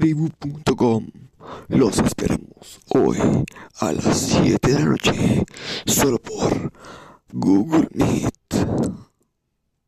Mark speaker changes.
Speaker 1: tribu.com. Los esperamos hoy a las 7 de la noche, solo por Google Meet.